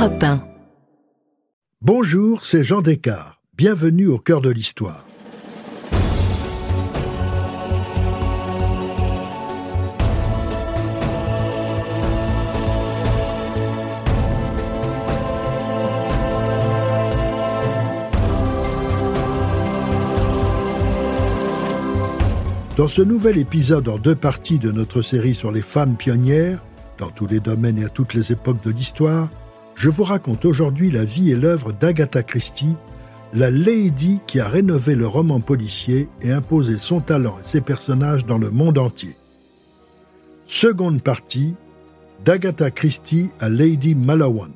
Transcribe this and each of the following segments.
Europe 1. Bonjour, c'est Jean Descartes. Bienvenue au cœur de l'histoire. Dans ce nouvel épisode en deux parties de notre série sur les femmes pionnières, dans tous les domaines et à toutes les époques de l'histoire, je vous raconte aujourd'hui la vie et l'œuvre d'Agatha Christie, la lady qui a rénové le roman policier et imposé son talent et ses personnages dans le monde entier. Seconde partie, d'Agatha Christie à Lady Malawan.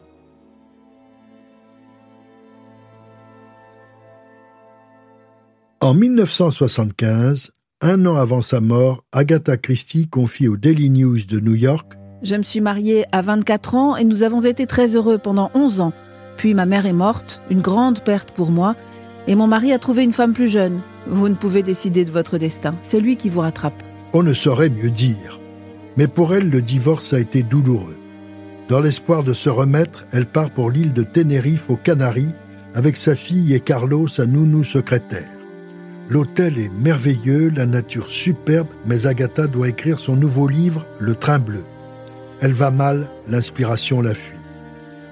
En 1975, un an avant sa mort, Agatha Christie confie au Daily News de New York je me suis mariée à 24 ans et nous avons été très heureux pendant 11 ans. Puis ma mère est morte, une grande perte pour moi, et mon mari a trouvé une femme plus jeune. Vous ne pouvez décider de votre destin, c'est lui qui vous rattrape. On ne saurait mieux dire. Mais pour elle, le divorce a été douloureux. Dans l'espoir de se remettre, elle part pour l'île de Tenerife aux Canaries avec sa fille et Carlos, sa nounou secrétaire. L'hôtel est merveilleux, la nature superbe, mais Agatha doit écrire son nouveau livre, Le Train Bleu. Elle va mal, l'inspiration la fuit.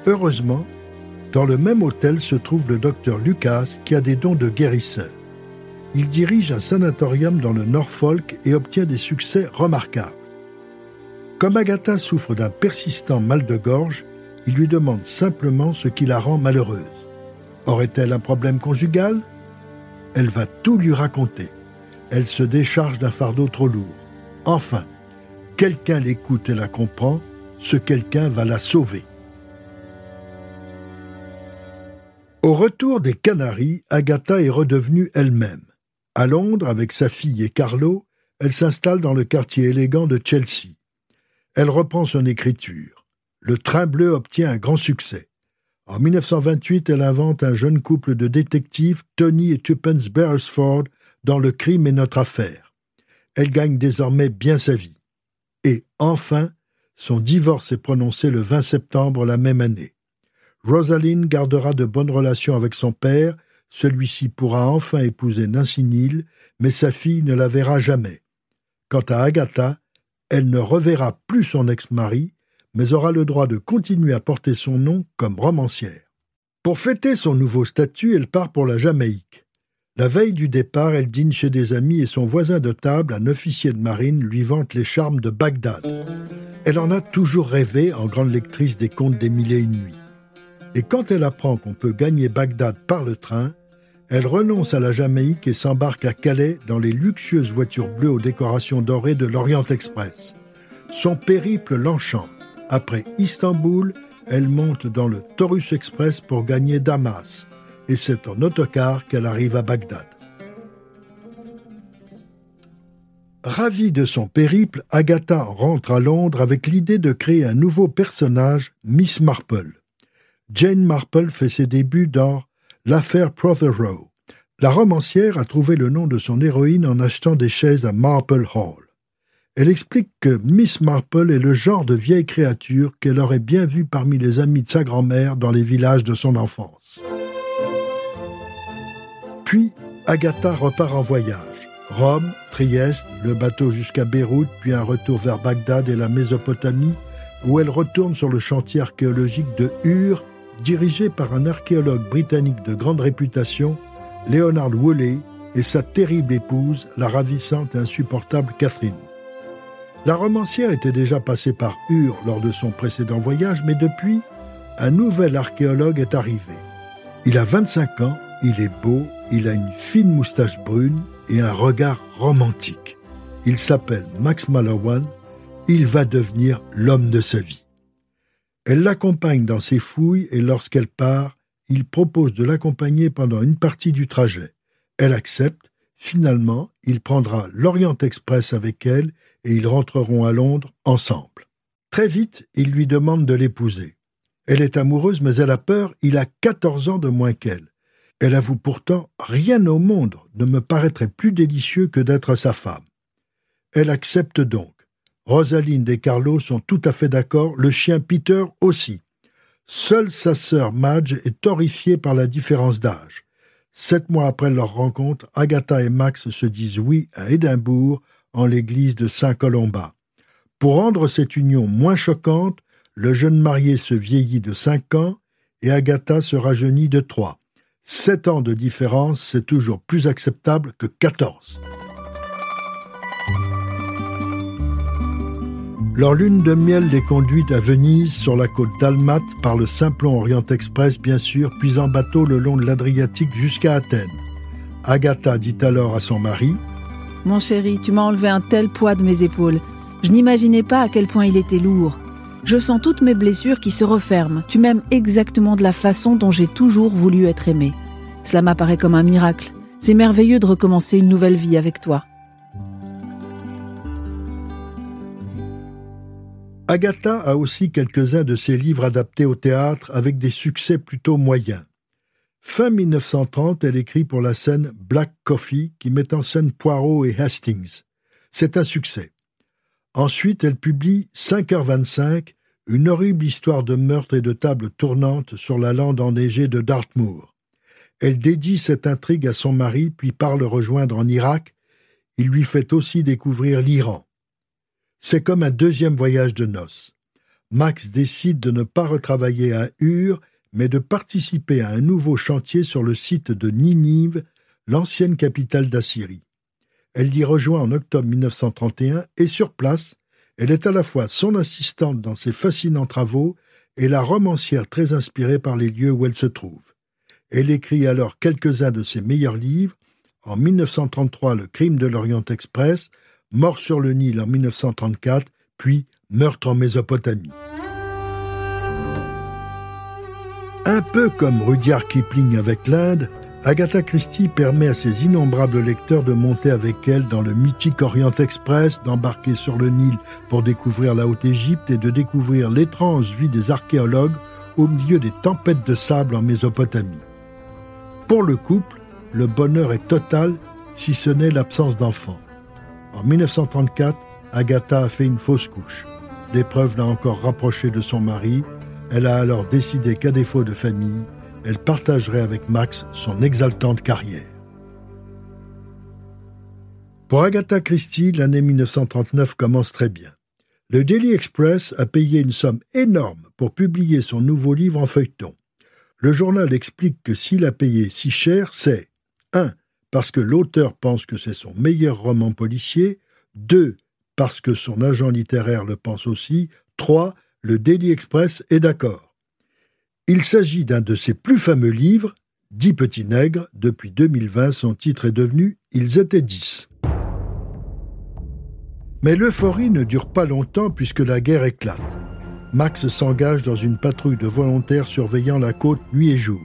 Heureusement, dans le même hôtel se trouve le docteur Lucas qui a des dons de guérisseur. Il dirige un sanatorium dans le Norfolk et obtient des succès remarquables. Comme Agatha souffre d'un persistant mal de gorge, il lui demande simplement ce qui la rend malheureuse. Aurait-elle un problème conjugal? Elle va tout lui raconter. Elle se décharge d'un fardeau trop lourd. Enfin, quelqu'un l'écoute et la comprend, ce quelqu'un va la sauver. Au retour des Canaries, Agatha est redevenue elle-même. À Londres, avec sa fille et Carlo, elle s'installe dans le quartier élégant de Chelsea. Elle reprend son écriture. Le train bleu obtient un grand succès. En 1928, elle invente un jeune couple de détectives, Tony et Tuppence Beresford, dans Le crime est notre affaire. Elle gagne désormais bien sa vie. Et enfin, son divorce est prononcé le 20 septembre la même année. Rosaline gardera de bonnes relations avec son père, celui-ci pourra enfin épouser Nancy Neal, mais sa fille ne la verra jamais. Quant à Agatha, elle ne reverra plus son ex-mari, mais aura le droit de continuer à porter son nom comme romancière. Pour fêter son nouveau statut, elle part pour la Jamaïque. La veille du départ, elle dîne chez des amis et son voisin de table, un officier de marine, lui vante les charmes de Bagdad. Elle en a toujours rêvé en grande lectrice des contes des mille et une nuits. Et quand elle apprend qu'on peut gagner Bagdad par le train, elle renonce à la Jamaïque et s'embarque à Calais dans les luxueuses voitures bleues aux décorations dorées de l'Orient Express. Son périple l'enchante. Après Istanbul, elle monte dans le Taurus Express pour gagner Damas et c'est en autocar qu'elle arrive à Bagdad. Ravie de son périple, Agatha rentre à Londres avec l'idée de créer un nouveau personnage, Miss Marple. Jane Marple fait ses débuts dans L'affaire Protheroe. La romancière a trouvé le nom de son héroïne en achetant des chaises à Marple Hall. Elle explique que Miss Marple est le genre de vieille créature qu'elle aurait bien vue parmi les amis de sa grand-mère dans les villages de son enfance. Puis, Agatha repart en voyage. Rome, Trieste, le bateau jusqu'à Beyrouth, puis un retour vers Bagdad et la Mésopotamie, où elle retourne sur le chantier archéologique de Ur, dirigé par un archéologue britannique de grande réputation, Leonard Woolley, et sa terrible épouse, la ravissante et insupportable Catherine. La romancière était déjà passée par Ur lors de son précédent voyage, mais depuis, un nouvel archéologue est arrivé. Il a 25 ans, il est beau, il a une fine moustache brune et un regard romantique. Il s'appelle Max Mallowan. Il va devenir l'homme de sa vie. Elle l'accompagne dans ses fouilles et lorsqu'elle part, il propose de l'accompagner pendant une partie du trajet. Elle accepte. Finalement, il prendra l'Orient Express avec elle et ils rentreront à Londres ensemble. Très vite, il lui demande de l'épouser. Elle est amoureuse, mais elle a peur, il a 14 ans de moins qu'elle. Elle avoue pourtant Rien au monde ne me paraîtrait plus délicieux que d'être sa femme. Elle accepte donc. Rosaline et Carlo sont tout à fait d'accord, le chien Peter aussi. Seule sa sœur Madge est horrifiée par la différence d'âge. Sept mois après leur rencontre, Agatha et Max se disent oui à Édimbourg, en l'église de Saint-Colomba. Pour rendre cette union moins choquante, le jeune marié se vieillit de cinq ans et Agatha se rajeunit de trois. Sept ans de différence, c'est toujours plus acceptable que quatorze. Leur lune de miel les conduit à Venise, sur la côte d'Almate, par le Simplon Orient Express, bien sûr, puis en bateau le long de l'Adriatique jusqu'à Athènes. Agatha dit alors à son mari Mon chéri, tu m'as enlevé un tel poids de mes épaules. Je n'imaginais pas à quel point il était lourd. Je sens toutes mes blessures qui se referment. Tu m'aimes exactement de la façon dont j'ai toujours voulu être aimé. Cela m'apparaît comme un miracle. C'est merveilleux de recommencer une nouvelle vie avec toi. Agatha a aussi quelques-uns de ses livres adaptés au théâtre avec des succès plutôt moyens. Fin 1930, elle écrit pour la scène Black Coffee qui met en scène Poirot et Hastings. C'est un succès. Ensuite, elle publie 5h25, une horrible histoire de meurtre et de table tournante sur la lande enneigée de Dartmoor. Elle dédie cette intrigue à son mari, puis part le rejoindre en Irak. Il lui fait aussi découvrir l'Iran. C'est comme un deuxième voyage de noces. Max décide de ne pas retravailler à Ur, mais de participer à un nouveau chantier sur le site de Ninive, l'ancienne capitale d'Assyrie. Elle l'y rejoint en octobre 1931 et sur place, elle est à la fois son assistante dans ses fascinants travaux et la romancière très inspirée par les lieux où elle se trouve. Elle écrit alors quelques-uns de ses meilleurs livres, en 1933 Le crime de l'Orient Express, Mort sur le Nil en 1934, puis Meurtre en Mésopotamie. Un peu comme Rudyard Kipling avec l'Inde, Agatha Christie permet à ses innombrables lecteurs de monter avec elle dans le mythique Orient Express, d'embarquer sur le Nil pour découvrir la Haute-Égypte et de découvrir l'étrange vie des archéologues au milieu des tempêtes de sable en Mésopotamie. Pour le couple, le bonheur est total si ce n'est l'absence d'enfants. En 1934, Agatha a fait une fausse couche. L'épreuve l'a encore rapprochée de son mari. Elle a alors décidé qu'à défaut de famille, elle partagerait avec Max son exaltante carrière. Pour Agatha Christie, l'année 1939 commence très bien. Le Daily Express a payé une somme énorme pour publier son nouveau livre en feuilleton. Le journal explique que s'il a payé si cher, c'est 1 parce que l'auteur pense que c'est son meilleur roman policier, 2. parce que son agent littéraire le pense aussi, 3. le Daily Express est d'accord. Il s'agit d'un de ses plus fameux livres, Dix petits nègres, depuis 2020 son titre est devenu Ils étaient dix. Mais l'euphorie ne dure pas longtemps puisque la guerre éclate. Max s'engage dans une patrouille de volontaires surveillant la côte nuit et jour.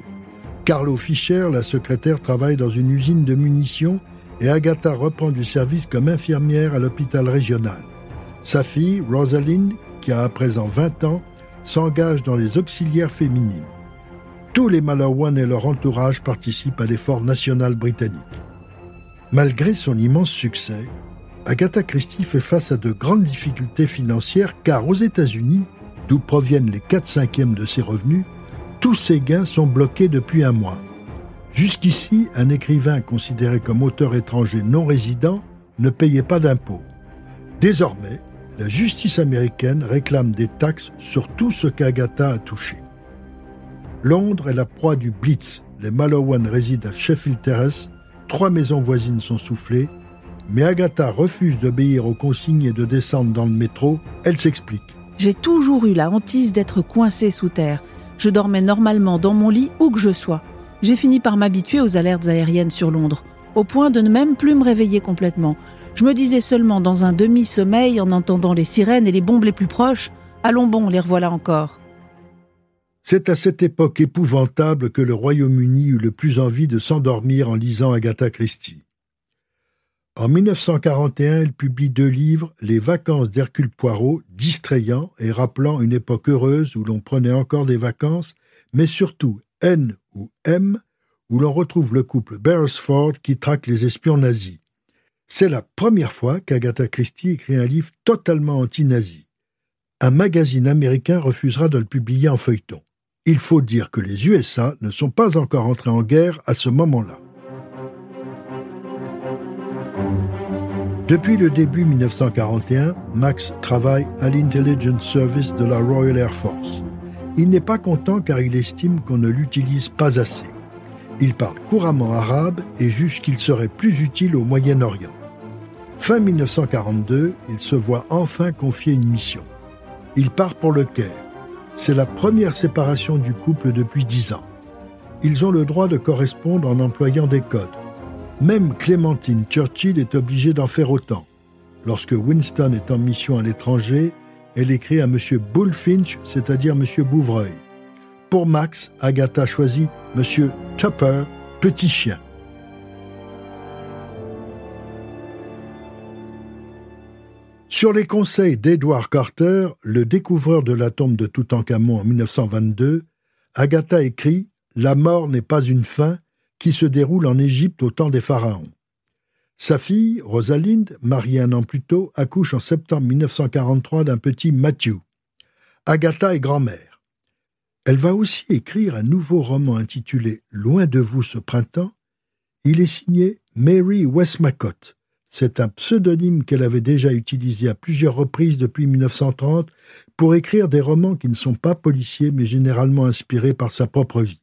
Carlo Fischer, la secrétaire, travaille dans une usine de munitions et Agatha reprend du service comme infirmière à l'hôpital régional. Sa fille, Rosalind, qui a à présent 20 ans, s'engage dans les auxiliaires féminines. Tous les Malawan et leur entourage participent à l'effort national britannique. Malgré son immense succès, Agatha Christie fait face à de grandes difficultés financières car aux États-Unis, d'où proviennent les 4 cinquièmes de ses revenus, tous ses gains sont bloqués depuis un mois. Jusqu'ici, un écrivain considéré comme auteur étranger non résident ne payait pas d'impôts. Désormais, la justice américaine réclame des taxes sur tout ce qu'Agatha a touché. Londres est la proie du Blitz. Les Malowan résident à Sheffield Terrace. Trois maisons voisines sont soufflées. Mais Agatha refuse d'obéir aux consignes et de descendre dans le métro. Elle s'explique. J'ai toujours eu la hantise d'être coincée sous terre. Je dormais normalement dans mon lit où que je sois. J'ai fini par m'habituer aux alertes aériennes sur Londres, au point de ne même plus me réveiller complètement. Je me disais seulement dans un demi-sommeil en entendant les sirènes et les bombes les plus proches Allons bon, les revoilà encore. C'est à cette époque épouvantable que le Royaume-Uni eut le plus envie de s'endormir en lisant Agatha Christie. En 1941, elle publie deux livres, Les vacances d'Hercule Poirot, distrayants et rappelant une époque heureuse où l'on prenait encore des vacances, mais surtout N ou M, où l'on retrouve le couple Beresford qui traque les espions nazis. C'est la première fois qu'Agatha Christie écrit un livre totalement anti-nazi. Un magazine américain refusera de le publier en feuilleton. Il faut dire que les USA ne sont pas encore entrés en guerre à ce moment-là. Depuis le début 1941, Max travaille à l'Intelligence Service de la Royal Air Force. Il n'est pas content car il estime qu'on ne l'utilise pas assez. Il parle couramment arabe et juge qu'il serait plus utile au Moyen-Orient. Fin 1942, il se voit enfin confier une mission. Il part pour le Caire. C'est la première séparation du couple depuis dix ans. Ils ont le droit de correspondre en employant des codes. Même Clémentine Churchill est obligée d'en faire autant. Lorsque Winston est en mission à l'étranger, elle écrit à M. Bullfinch, c'est-à-dire M. Bouvreuil. Pour Max, Agatha choisit M. Tupper, petit chien. Sur les conseils d'Edward Carter, le découvreur de la tombe de Toutankhamon en 1922, Agatha écrit La mort n'est pas une fin, qui se déroule en Égypte au temps des pharaons. Sa fille, Rosalind, mariée un an plus tôt, accouche en septembre 1943 d'un petit Matthew. Agatha est grand-mère. Elle va aussi écrire un nouveau roman intitulé Loin de vous ce printemps. Il est signé Mary Westmacott. C'est un pseudonyme qu'elle avait déjà utilisé à plusieurs reprises depuis 1930 pour écrire des romans qui ne sont pas policiers mais généralement inspirés par sa propre vie.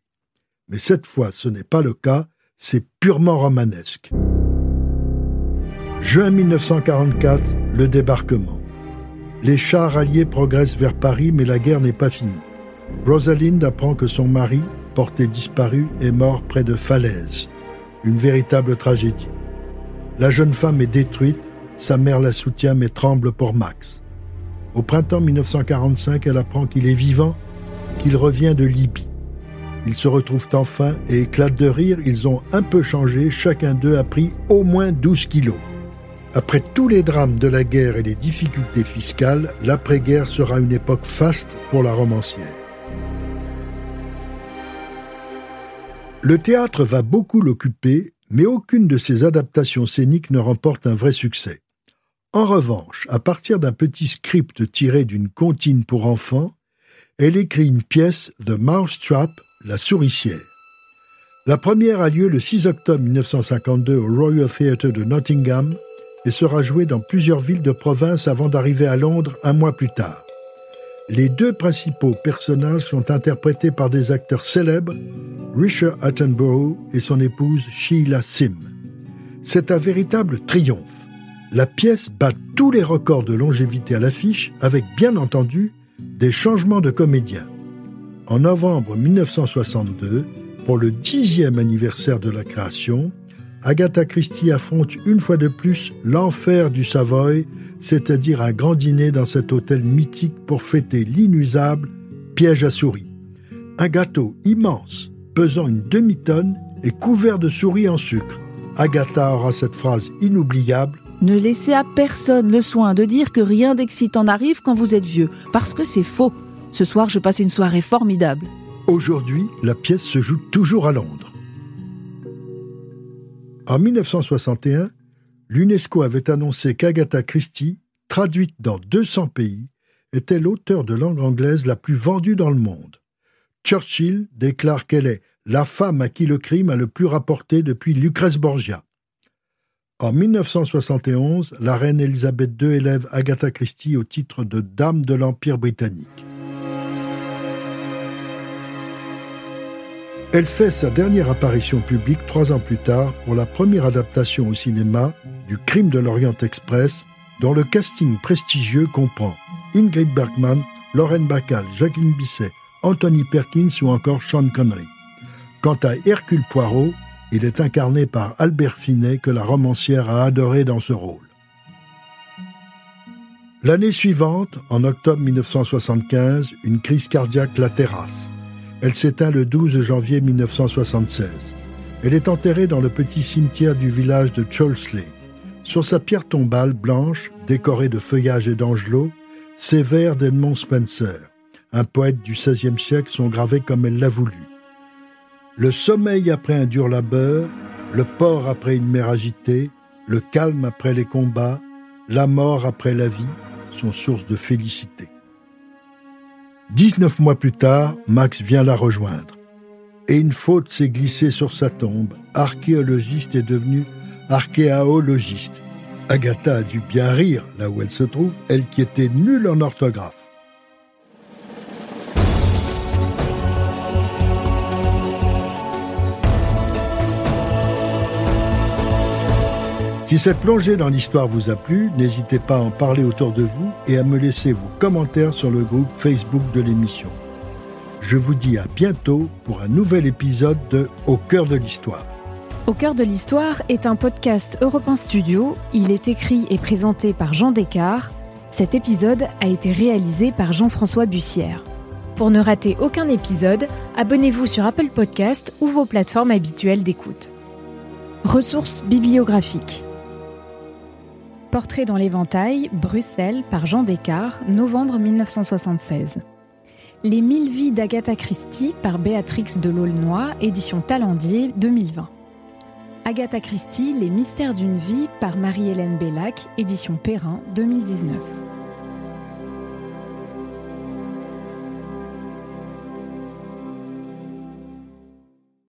Mais cette fois, ce n'est pas le cas, c'est purement romanesque. Juin 1944, le débarquement. Les chars alliés progressent vers Paris, mais la guerre n'est pas finie. Rosalind apprend que son mari, porté disparu, est mort près de Falaise. Une véritable tragédie. La jeune femme est détruite, sa mère la soutient mais tremble pour Max. Au printemps 1945, elle apprend qu'il est vivant, qu'il revient de Libye. Ils se retrouvent enfin et éclatent de rire. Ils ont un peu changé. Chacun d'eux a pris au moins 12 kilos. Après tous les drames de la guerre et les difficultés fiscales, l'après-guerre sera une époque faste pour la romancière. Le théâtre va beaucoup l'occuper, mais aucune de ses adaptations scéniques ne remporte un vrai succès. En revanche, à partir d'un petit script tiré d'une comptine pour enfants, elle écrit une pièce, The Mousetrap, la souricière. La première a lieu le 6 octobre 1952 au Royal Theatre de Nottingham et sera jouée dans plusieurs villes de province avant d'arriver à Londres un mois plus tard. Les deux principaux personnages sont interprétés par des acteurs célèbres, Richard Attenborough et son épouse Sheila Sim. C'est un véritable triomphe. La pièce bat tous les records de longévité à l'affiche avec, bien entendu, des changements de comédiens. En novembre 1962, pour le dixième anniversaire de la création, Agatha Christie affronte une fois de plus l'enfer du Savoy, c'est-à-dire un grand dîner dans cet hôtel mythique pour fêter l'inusable piège à souris. Un gâteau immense, pesant une demi-tonne et couvert de souris en sucre. Agatha aura cette phrase inoubliable. Ne laissez à personne le soin de dire que rien d'excitant n'arrive quand vous êtes vieux, parce que c'est faux. Ce soir, je passe une soirée formidable. Aujourd'hui, la pièce se joue toujours à Londres. En 1961, l'UNESCO avait annoncé qu'Agatha Christie, traduite dans 200 pays, était l'auteur de langue anglaise la plus vendue dans le monde. Churchill déclare qu'elle est la femme à qui le crime a le plus rapporté depuis Lucrèce Borgia. En 1971, la reine Elisabeth II élève Agatha Christie au titre de Dame de l'Empire britannique. Elle fait sa dernière apparition publique trois ans plus tard pour la première adaptation au cinéma du Crime de l'Orient Express, dont le casting prestigieux comprend Ingrid Bergman, Lauren Bacall, Jacqueline Bisset, Anthony Perkins ou encore Sean Connery. Quant à Hercule Poirot, il est incarné par Albert Finet que la romancière a adoré dans ce rôle. L'année suivante, en octobre 1975, une crise cardiaque la terrasse. Elle s'éteint le 12 janvier 1976. Elle est enterrée dans le petit cimetière du village de Cholsley. Sur sa pierre tombale blanche, décorée de feuillages et d'angelots, ces vers d'Edmond Spencer, un poète du XVIe siècle, sont gravés comme elle l'a voulu. Le sommeil après un dur labeur, le port après une mer agitée, le calme après les combats, la mort après la vie sont source de félicité. 19 mois plus tard, Max vient la rejoindre. Et une faute s'est glissée sur sa tombe. Archéologiste est devenu archéologiste. Agatha a dû bien rire là où elle se trouve, elle qui était nulle en orthographe. Si cette plongée dans l'histoire vous a plu, n'hésitez pas à en parler autour de vous et à me laisser vos commentaires sur le groupe Facebook de l'émission. Je vous dis à bientôt pour un nouvel épisode de Au cœur de l'histoire. Au cœur de l'histoire est un podcast Europe Studio. Il est écrit et présenté par Jean Descartes. Cet épisode a été réalisé par Jean-François Bussière. Pour ne rater aucun épisode, abonnez-vous sur Apple Podcast ou vos plateformes habituelles d'écoute. Ressources bibliographiques. Portrait dans l'éventail, Bruxelles, par Jean Descartes, novembre 1976. Les mille vies d'Agatha Christie, par Béatrix de l'Aulnoy, édition Talendier, 2020. Agatha Christie, Les mystères d'une vie, par Marie-Hélène Bellac, édition Perrin, 2019.